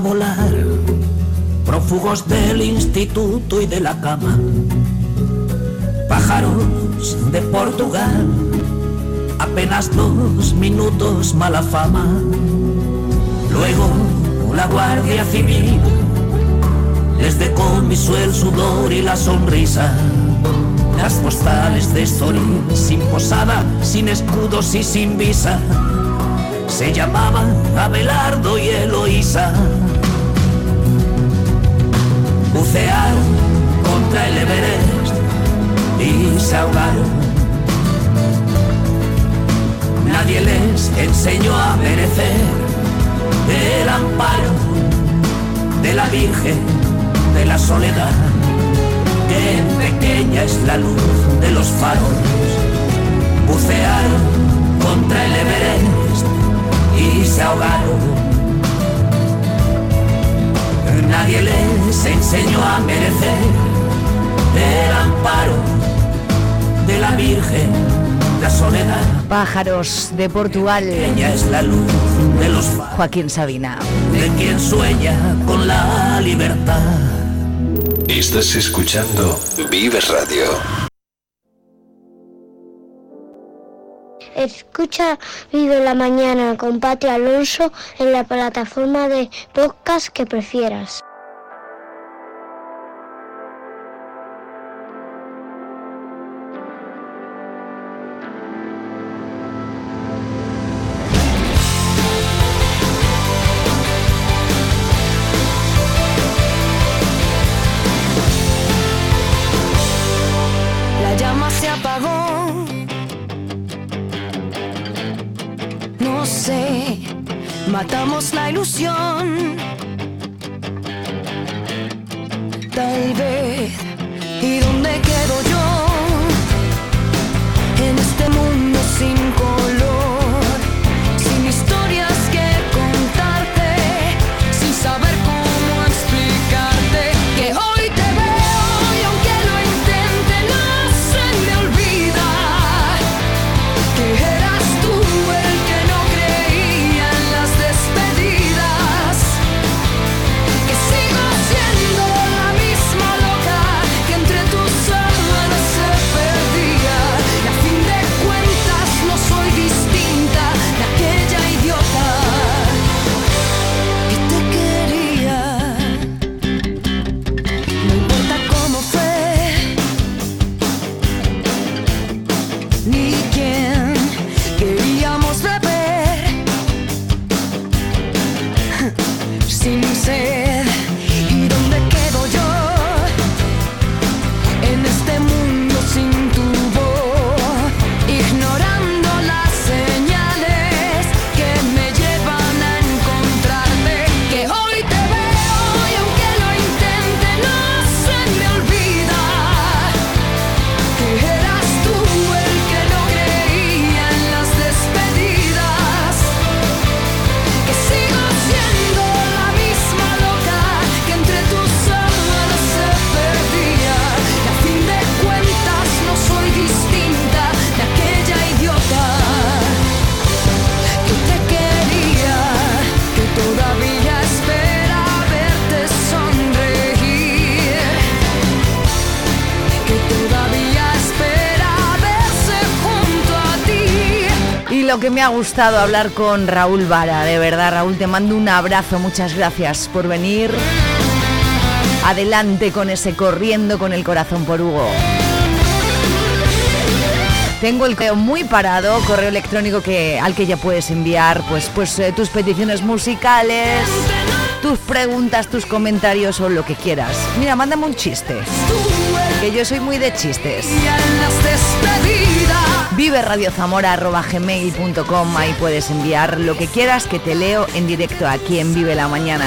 Volar, prófugos del instituto y de la cama, pájaros de Portugal, apenas dos minutos mala fama, luego la Guardia Civil. Les decomisó el sudor y la sonrisa. Las postales de Estoril, sin posada, sin escudos y sin visa, se llamaban Abelardo y Eloísa. Bucearon contra el Everest y se ahogaron. Nadie les enseñó a merecer el amparo de la Virgen de la Soledad. Qué pequeña es la luz de los faros. Bucearon contra el Everest y se ahogaron. Nadie les enseñó a merecer el amparo de la Virgen, la soledad. Pájaros de Portugal. Ella es la luz de los faros Joaquín Sabina. de quien sueña con la libertad. Estás escuchando Vive Radio. Escucha Vive la Mañana con Pati Alonso en la plataforma de podcast que prefieras. La ilusión. lo que me ha gustado hablar con Raúl Vara. De verdad, Raúl, te mando un abrazo. Muchas gracias por venir. Adelante con ese corriendo con el corazón por Hugo. Tengo el correo muy parado, correo electrónico que, al que ya puedes enviar pues, pues eh, tus peticiones musicales, tus preguntas, tus comentarios o lo que quieras. Mira, mándame un chiste que yo soy muy de chistes. Vive Radio gmail.com, ahí puedes enviar lo que quieras que te leo en directo aquí en Vive la Mañana.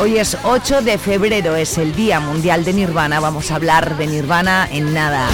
Hoy es 8 de febrero, es el Día Mundial de Nirvana, vamos a hablar de Nirvana en nada.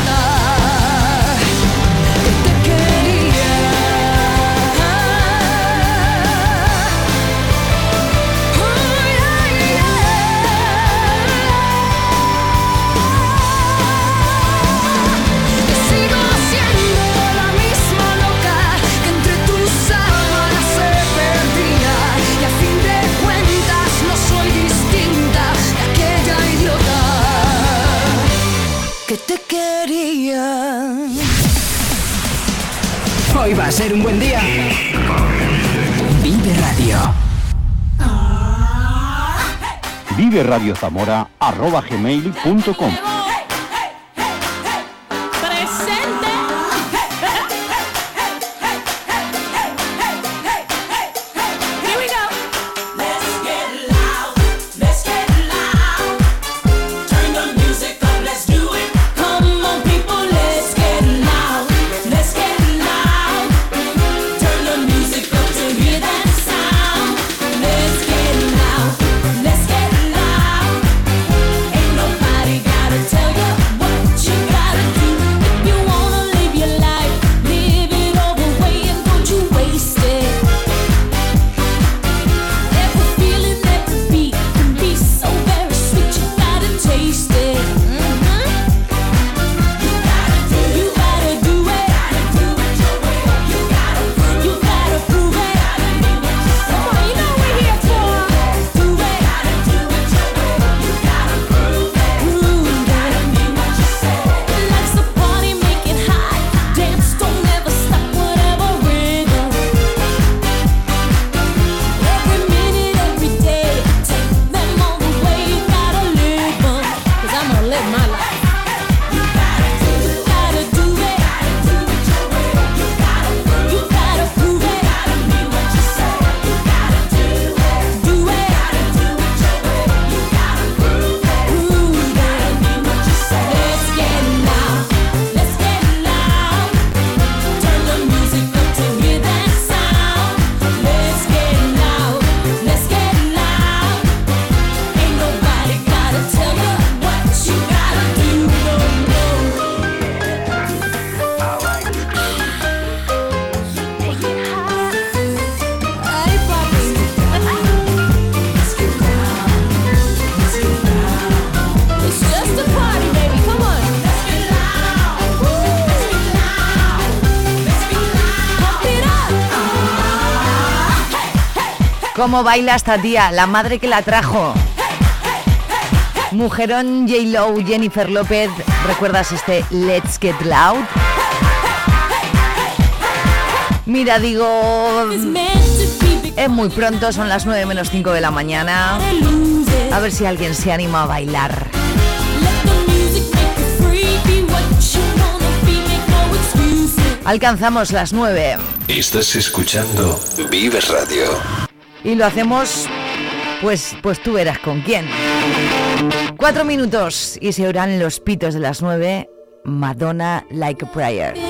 radio viverradiozamora.com cómo baila esta tía, la madre que la trajo. Mujerón J. Lo, Jennifer López, ¿recuerdas este Let's Get Loud? Mira, digo, es muy pronto, son las 9 menos 5 de la mañana. A ver si alguien se anima a bailar. Alcanzamos las 9. Estás escuchando Vive Radio. Y lo hacemos, pues, pues tú verás con quién. Cuatro minutos y se oirán los pitos de las nueve. Madonna Like a Prayer.